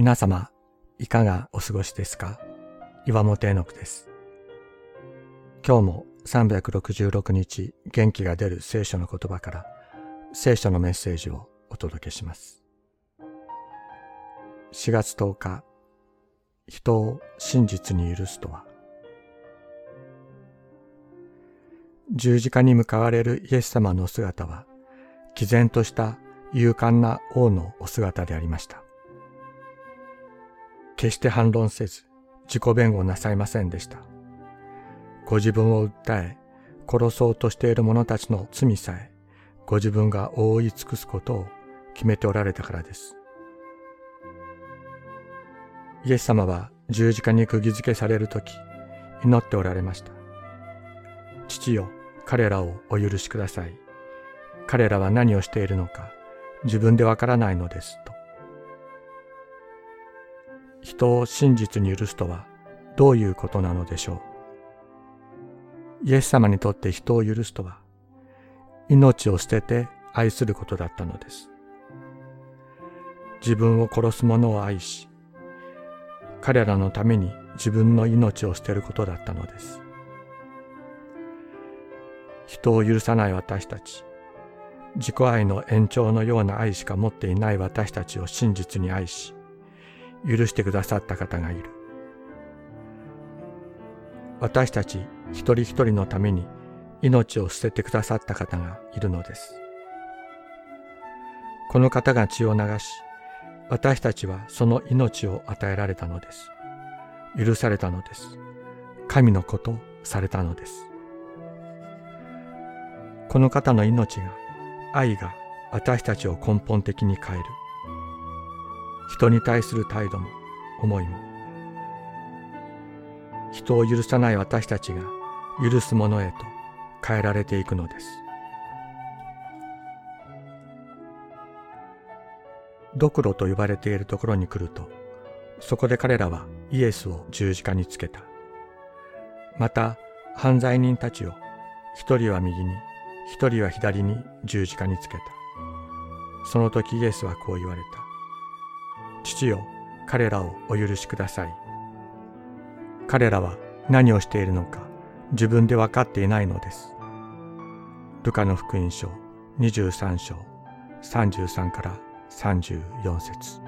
皆様、いかがお過ごしですか？岩本絵の句です。今日も366日元気が出る聖書の言葉から聖書のメッセージをお届けします。4月10日、人を真実に許すとは十字架に向かわれるイエス様の姿は、毅然とした勇敢な王のお姿でありました。決して反論せず、自己弁護なさいませんでした。ご自分を訴え、殺そうとしている者たちの罪さえ、ご自分が覆い尽くすことを決めておられたからです。イエス様は十字架に釘付けされるとき、祈っておられました。父よ、彼らをお許しください。彼らは何をしているのか、自分でわからないのです、と。人を真実に許すとはどういうことなのでしょう？イエス様にとって人を許すとは、命を捨てて愛することだったのです。自分を殺す者を愛し、彼らのために自分の命を捨てることだったのです。人を許さない私たち、自己愛の延長のような愛しか持っていない私たちを真実に愛し、許してくださった方がいる。私たち一人一人のために命を捨ててくださった方がいるのです。この方が血を流し、私たちはその命を与えられたのです。許されたのです。神のことされたのです。この方の命が、愛が私たちを根本的に変える。人に対する態度も思いも。人を許さない私たちが許すものへと変えられていくのです。ドクロと呼ばれているところに来るとそこで彼らはイエスを十字架につけた。また犯罪人たちを一人は右に一人は左に十字架につけた。その時イエスはこう言われた。父よ、彼らをお許しください。彼らは何をしているのか自分で分かっていないのです。ルカの福音書23章33から34節